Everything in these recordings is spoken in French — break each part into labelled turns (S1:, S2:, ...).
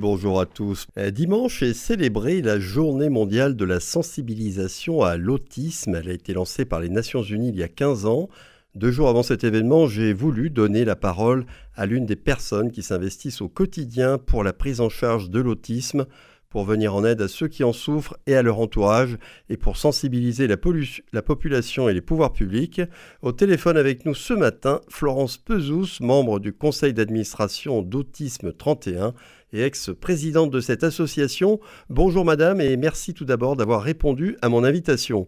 S1: Bonjour à tous. Euh, dimanche est célébrée la journée mondiale de la sensibilisation à l'autisme. Elle a été lancée par les Nations Unies il y a 15 ans. Deux jours avant cet événement, j'ai voulu donner la parole à l'une des personnes qui s'investissent au quotidien pour la prise en charge de l'autisme, pour venir en aide à ceux qui en souffrent et à leur entourage, et pour sensibiliser la, la population et les pouvoirs publics. Au téléphone avec nous ce matin, Florence Pezous, membre du conseil d'administration d'Autisme 31 et ex-présidente de cette association. Bonjour madame et merci tout d'abord d'avoir répondu à mon invitation.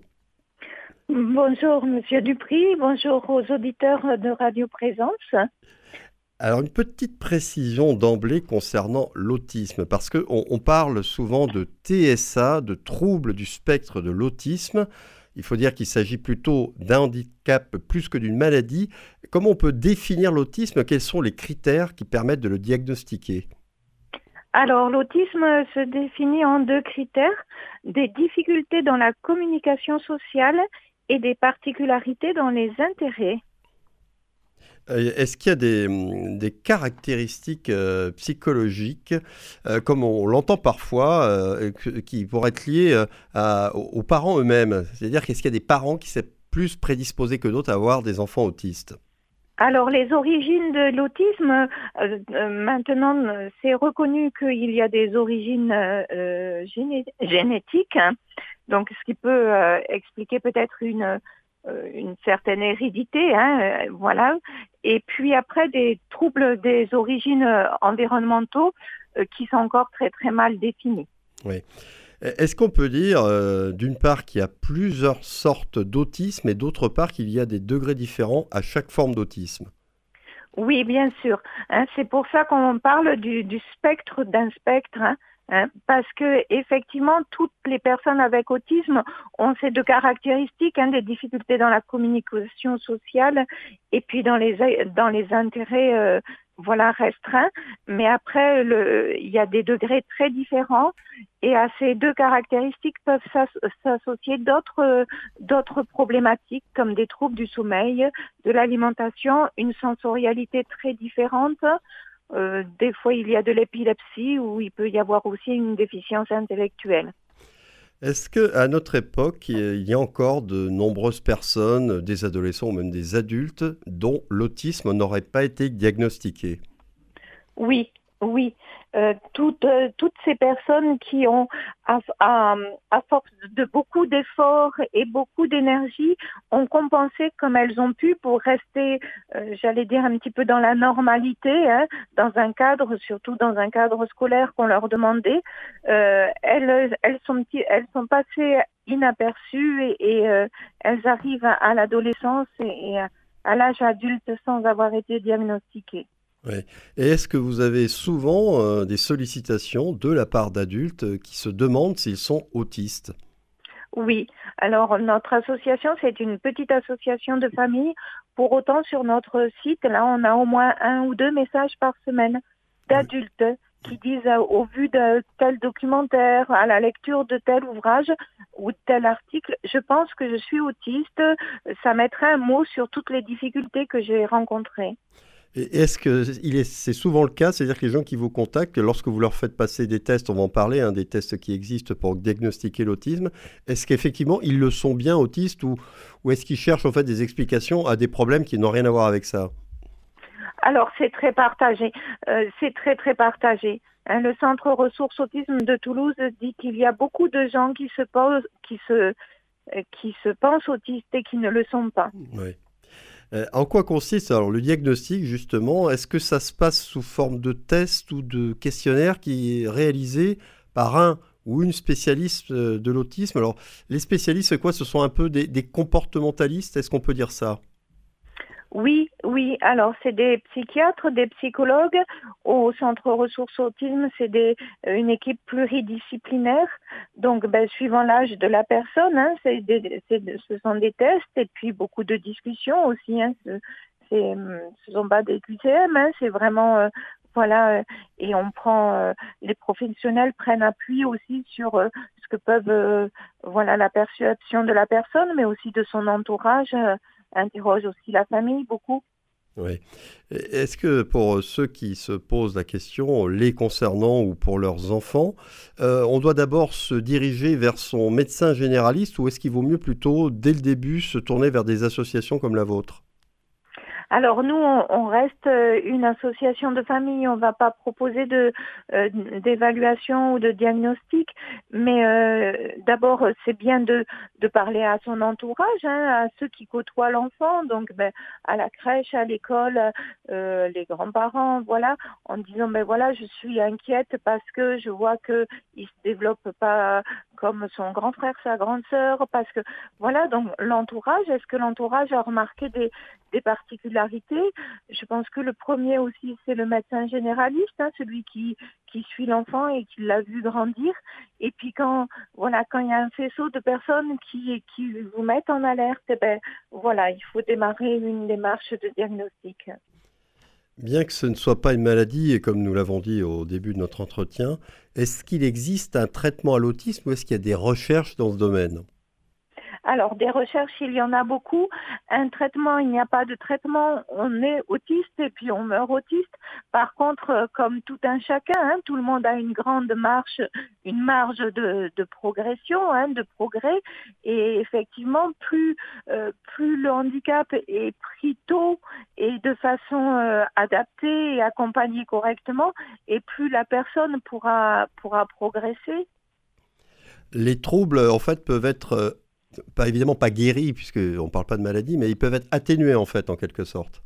S2: Bonjour monsieur Dupri, bonjour aux auditeurs de Radio Présence.
S1: Alors une petite précision d'emblée concernant l'autisme, parce qu'on on parle souvent de TSA, de troubles du spectre de l'autisme. Il faut dire qu'il s'agit plutôt d'un handicap plus que d'une maladie. Comment on peut définir l'autisme? Quels sont les critères qui permettent de le diagnostiquer?
S2: Alors, l'autisme se définit en deux critères, des difficultés dans la communication sociale et des particularités dans les intérêts.
S1: Euh, est-ce qu'il y a des, caractéristiques euh, psychologiques, euh, comme on, l'entend parfois, qui pourraient être liées aux parents eux-mêmes? C'est-à-dire qu'est-ce qu'il y a des parents qui sont plus prédisposés que d'autres à avoir des enfants autistes?
S2: Alors les origines de l'autisme, maintenant c'est reconnu qu'il y a des origines génétiques, hein. donc ce qui peut expliquer peut-être une, une certaine hérédité, hein, voilà. Et puis après des troubles des origines environnementaux qui sont encore très très mal définis.
S1: Oui. Est-ce qu'on peut dire, euh, d'une part, qu'il y a plusieurs sortes d'autisme et d'autre part qu'il y a des degrés différents à chaque forme d'autisme?
S2: Oui, bien sûr. Hein, c'est pour ça qu'on parle du, spectre d'un spectre. Hein, hein, parce que effectivement, toutes les personnes avec autisme ont ces deux caractéristiques, des difficultés dans la communication sociale et puis dans les dans les intérêts euh, voilà restreint, mais après le, il y a des degrés très différents et à ces deux caractéristiques peuvent s'associer d'autres d'autres problématiques comme des troubles du sommeil, de l'alimentation, une sensorialité très différente. Euh, des fois, il y a de l'épilepsie ou il peut y avoir aussi une déficience intellectuelle.
S1: Est-ce que à notre époque, il y a encore de nombreuses personnes, des adolescents ou même des adultes, dont l'autisme n'aurait pas été diagnostiqué?
S2: Oui, oui, euh, toutes, euh, toutes ces personnes qui ont, à, à, force de beaucoup d'efforts et beaucoup d'énergie, ont compensé comme elles ont pu pour rester, euh, j'allais dire, un petit peu dans la normalité, hein, dans un cadre, surtout dans un cadre scolaire qu'on leur demandait. elles, elles, sont, elles sont passées inaperçues et, elles arrivent à, l'adolescence et à l'âge adulte sans avoir été diagnostiquées.
S1: Et est-ce que vous avez souvent euh, des sollicitations de la part d'adultes euh, qui se demandent s'ils sont autistes?
S2: Oui. Alors notre association, c'est une petite association de famille. Pour autant, sur notre site, là, on a au moins un ou deux messages par semaine d'adultes qui disent euh, au vu de tel documentaire, à la lecture de tel ouvrage ou de tel article, je pense que je suis autiste. Ça mettrait un mot sur toutes les difficultés que j'ai rencontrées.
S1: Est-ce que c'est souvent le cas, c'est-à-dire que les gens qui vous contactent, lorsque vous leur faites passer des tests, on va en parler, hein, des tests qui existent pour diagnostiquer l'autisme, est-ce qu'effectivement ils le sont bien autistes ou, ou est-ce qu'ils cherchent en fait des explications à des problèmes qui n'ont rien à voir avec ça?
S2: Alors c'est très partagé, euh, c'est très très partagé. Hein. le Centre ressources autisme de Toulouse dit qu'il y a beaucoup de gens qui se posent, qui se, euh, qui se pensent autistes et qui ne le sont pas.
S1: Oui. Euh, en quoi consiste alors le diagnostic justement? Est-ce que ça se passe sous forme de test ou de questionnaire qui est réalisé par un ou une spécialiste euh, de l'autisme? Alors les spécialistes, quoi? Ce sont un peu des comportementalistes, est-ce qu'on peut dire ça?
S2: Oui, oui. Alors, c'est des psychiatres, des psychologues. Au Centre Ressources Autisme, c'est euh, une équipe pluridisciplinaire. Donc, ben, suivant l'âge de la personne, hein, c'est ce sont des tests et puis beaucoup de discussions aussi. Hein, ce, ce sont pas des QCM, hein, c'est vraiment euh, voilà euh, et on prend les professionnels prennent appui aussi sur ce que peuvent voilà la perception de la personne mais aussi de son entourage interroge aussi la famille beaucoup.
S1: Oui. Est-ce que pour ceux qui se posent la question, les concernant ou pour leurs enfants, euh, on doit d'abord se diriger vers son médecin généraliste ou est-ce qu'il vaut mieux plutôt, dès le début, se tourner vers des associations comme la vôtre?
S2: Alors nous, on, reste euh, une association de famille, on ne va pas proposer de euh, d'évaluation ou de diagnostic, mais euh, d'abord c'est bien de, de parler à son entourage, hein, à ceux qui côtoient l'enfant, donc ben, à la crèche, à l'école, les grands-parents, voilà, en disant ben voilà, je suis inquiète parce que je vois que il se développe pas comme son grand frère, sa grande sœur, parce que voilà, donc l'entourage, est-ce que l'entourage a remarqué des, des particularités? Je pense que le premier aussi, c'est le médecin généraliste, hein, celui qui, qui suit l'enfant et qui l'a vu grandir. Et puis quand voilà, quand il y a un faisceau de personnes qui, qui vous mettent en alerte, eh ben voilà, il faut démarrer une démarche de diagnostic.
S1: Bien que ce ne soit pas une maladie, et comme nous l'avons dit au début de notre entretien, est-ce qu'il existe un traitement à l'autisme ou est-ce qu'il y a des recherches dans ce domaine?
S2: Alors, des recherches, il y en a beaucoup. Un traitement, il n'y a pas de traitement. On est autiste et puis on meurt autiste. Par contre, euh, comme tout un chacun, hein, tout le monde a une grande marche, une marge de, progression, hein, de progrès. Et effectivement, plus, euh, plus le handicap est pris tôt et de façon euh, adaptée et accompagnée correctement, et plus la personne pourra progresser.
S1: Les troubles, en fait, peuvent être pas évidemment pas guéris, puisqu'on ne parle pas de maladie, mais ils peuvent être atténués en fait, en quelque sorte.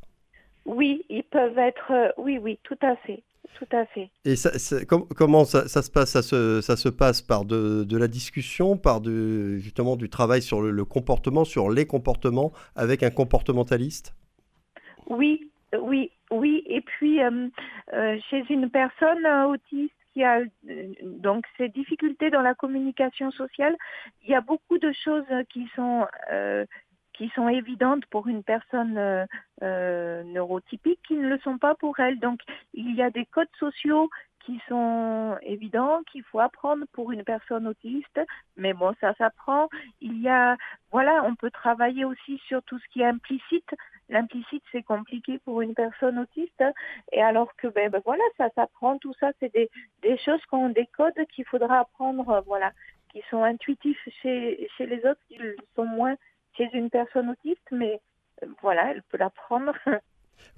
S2: Oui, ils peuvent être, euh, oui, oui, tout à fait. Tout à fait.
S1: Et ça, comment ça, se passe ça se, ça se, passe par de, de, la discussion, par de, justement du travail sur le, comportement, sur les comportements, avec un comportementaliste?
S2: Oui, oui, oui. Et puis, euh, euh, chez une personne autiste, a donc ces difficultés dans la communication sociale, il y a beaucoup de choses qui sont euh, évidentes pour une personne euh, euh, neurotypique qui ne le sont pas pour elle. Donc il y a des codes sociaux qui sont évidents, qu'il faut apprendre pour une personne autiste, mais bon, ça s'apprend. Il y a, voilà, on peut travailler aussi sur tout ce qui est implicite, L'implicite, c'est compliqué pour une personne autiste. Et alors que, ben, ben voilà, ça s'apprend, tout ça, c'est des, des choses qu'on décode qu'il faudra apprendre, voilà, qui sont intuitifs chez, chez les autres, qui sont moins chez une personne autiste, mais euh, voilà, elle peut l'apprendre.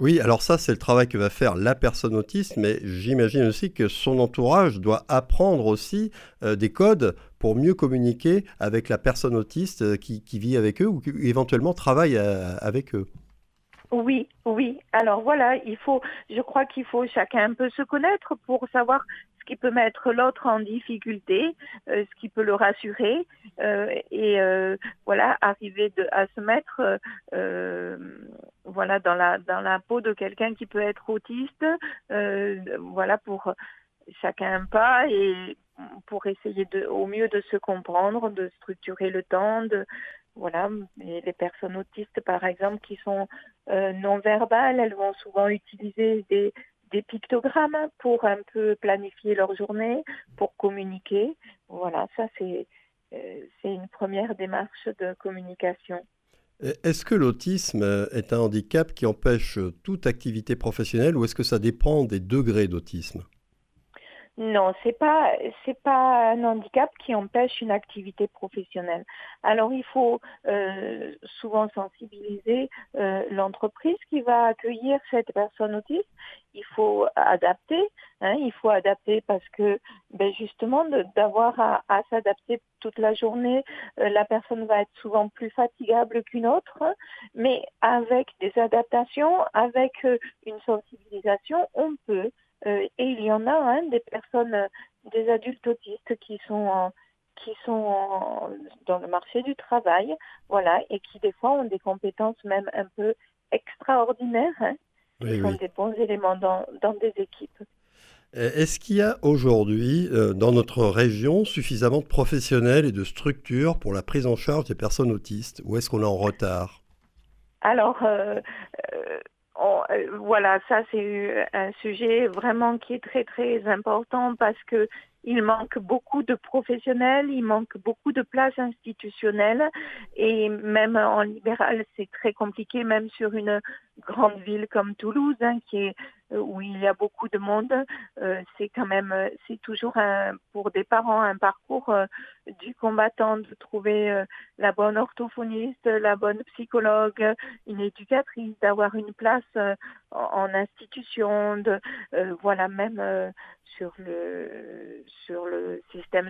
S1: Oui, alors ça, c'est le travail que va faire la personne autiste, mais j'imagine aussi que son entourage doit apprendre aussi euh, des codes pour mieux communiquer avec la personne autiste euh, qui, qui, vit avec eux ou qui éventuellement travaille avec eux.
S2: Oui, oui. Alors voilà, il faut, je crois qu'il faut chacun un peu se connaître pour savoir ce qui peut mettre l'autre en difficulté, euh, ce qui peut le rassurer, euh, et euh, voilà, arriver de, à se mettre, voilà, dans la dans la peau de quelqu'un qui peut être autiste, voilà, pour chacun un pas et pour essayer de, au mieux de se comprendre, de structurer le temps, de voilà, les personnes autistes, par exemple, qui sont euh, non verbales, elles vont souvent utiliser des, pictogrammes pour un peu planifier leur journée, pour communiquer. Voilà, ça c'est euh, c'est une première démarche de communication.
S1: Est-ce que l'autisme est un handicap qui empêche toute activité professionnelle ou est-ce que ça dépend des degrés d'autisme?
S2: Non, c'est pas c'est pas un handicap qui empêche une activité professionnelle. Alors il faut euh, souvent sensibiliser euh, l'entreprise qui va accueillir cette personne autiste. Il faut adapter, hein, il faut adapter parce que ben justement d'avoir à, à s'adapter toute la journée, euh, la personne va être souvent plus fatigable qu'une autre, mais avec des adaptations, avec une sensibilisation, on peut euh, et il y en a hein, des personnes, euh, des adultes autistes qui sont qui sont dans le marché du travail, voilà, et qui des fois ont des compétences même un peu extraordinaires, hein, qui sont des bons éléments dans, dans des équipes.
S1: Est-ce qu'il y a aujourd'hui euh, dans notre région suffisamment de professionnels et de structures pour la prise en charge des personnes autistes ou est-ce qu'on est en retard?
S2: Alors, euh, voilà, ça c'est un sujet vraiment qui est très très important parce que il manque beaucoup de professionnels, il manque beaucoup de places institutionnelles et même en libéral, c'est très compliqué, même sur une grande ville comme Toulouse, hein, qui est euh, où il y a beaucoup de monde, euh, c'est quand même, euh, c'est toujours un, pour des parents un parcours du combattant de trouver la bonne orthophoniste, la bonne psychologue, une éducatrice, d'avoir une place en, institution, de, voilà même sur le sur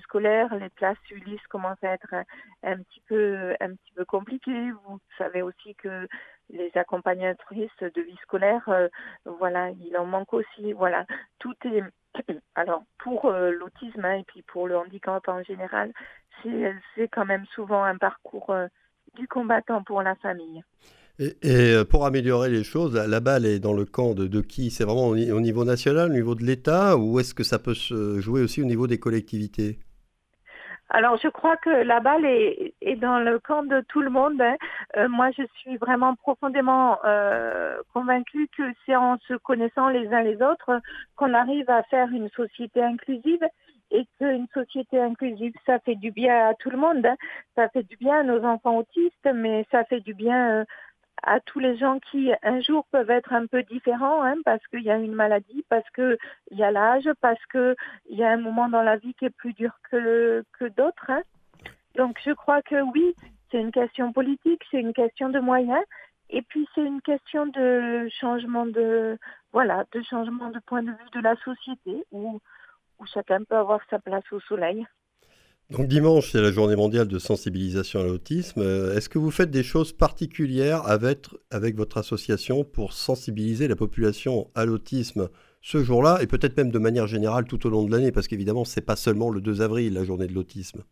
S2: scolaire, les classes Ulysse commencent à être un, petit peu un petit peu compliquées. Vous savez aussi que les accompagnatrices de vie scolaire, euh, voilà, il en manque aussi. Voilà, tout est alors pour euh, l'autisme hein, et puis pour le handicap en général, c'est quand même souvent un parcours euh, du combattant pour la famille.
S1: Et, pour améliorer les choses, la, balle est dans le camp de, qui? C'est vraiment au, niveau national, au niveau de l'État, ou est-ce que ça peut se jouer aussi au niveau des collectivités?
S2: Alors, je crois que la balle est, dans le camp de tout le monde. Hein. Euh, moi, je suis vraiment profondément euh, convaincue que c'est en se connaissant les uns les autres qu'on arrive à faire une société inclusive et qu'une société inclusive, ça fait du bien à tout le monde. Hein. Ça fait du bien à nos enfants autistes, mais ça fait du bien euh, à tous les gens qui un jour peuvent être un peu différents hein, parce qu'il y a une maladie, parce qu'il y a l'âge, parce qu'il y a un moment dans la vie qui est plus dur que, que d'autres. Hein. Donc je crois que oui, c'est une question politique, c'est une question de moyens et puis c'est une question de changement de voilà, de changement de point de vue de la société où, où chacun peut avoir sa place au soleil.
S1: Donc dimanche, c'est la journée mondiale de sensibilisation à l'autisme. Euh, est-ce que vous faites des choses particulières avec, avec votre association pour sensibiliser la population à l'autisme ce jour-là et peut-être même de manière générale tout au long de l'année? Parce qu'évidemment, ce n'est pas seulement le 2 avril, la journée de l'autisme.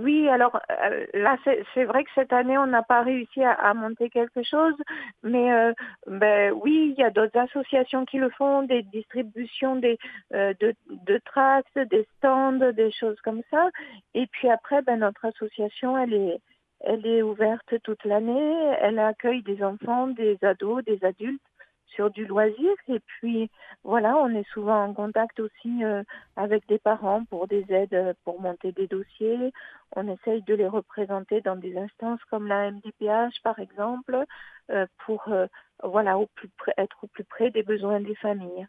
S2: Oui, alors euh, là, c'est vrai que cette année, on n'a pas réussi à, monter quelque chose, mais euh, ben, oui, il y a d'autres associations qui le font, des distributions des, euh, de, de tracts, des stands, des choses comme ça. Et puis après, ben, notre association, elle est, elle est ouverte toute l'année, elle accueille des enfants, des ados, des adultes sur du loisir. Et puis, voilà, on est souvent en contact aussi euh, avec des parents pour des aides, euh, pour monter des dossiers. On essaye de les représenter dans des instances comme la MDPH, par exemple, euh, pour voilà, au plus être au plus près des besoins des familles.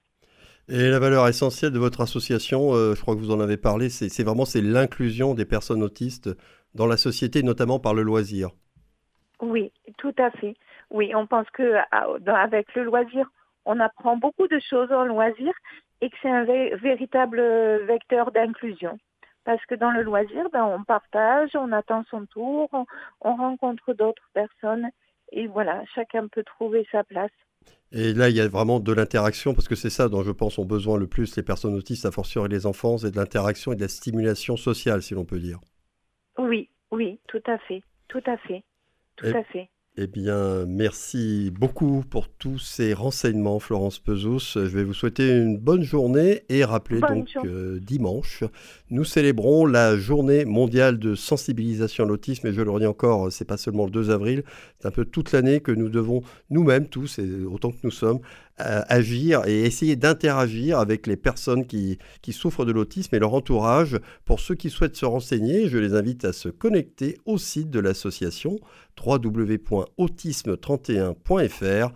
S1: Et la valeur essentielle de votre association, je crois que vous en avez parlé, c'est vraiment c'est l'inclusion des personnes autistes dans la société, notamment par le loisir.
S2: Oui, tout à fait. Oui, on pense que avec le loisir, on apprend beaucoup de choses en loisir et que c'est un véritable vecteur d'inclusion. Parce que dans le loisir, ben, on partage, on attend son tour, on, rencontre d'autres personnes et voilà, chacun peut trouver sa place.
S1: Et là, il y a vraiment de l'interaction, parce que c'est ça dont je pense ont besoin le plus les personnes autistes, à fortiori les enfants, c'est de l'interaction et de la stimulation sociale, si l'on peut dire.
S2: Oui, oui, tout à fait, tout à fait, tout à fait.
S1: Eh bien, merci beaucoup pour tous ces renseignements, Florence Pezos. Je vais vous souhaiter une bonne journée et rappeler donc que dimanche, nous célébrons la journée mondiale de sensibilisation à l'autisme. Et je le redis encore, c'est pas seulement le 2 avril, c'est un peu toute l'année que nous devons nous-mêmes, tous, et autant que nous sommes, agir et essayer d'interagir avec les personnes qui, qui souffrent de l'autisme et leur entourage. Pour ceux qui souhaitent se renseigner, je les invite à se connecter au site de l'association www.autisme31.fr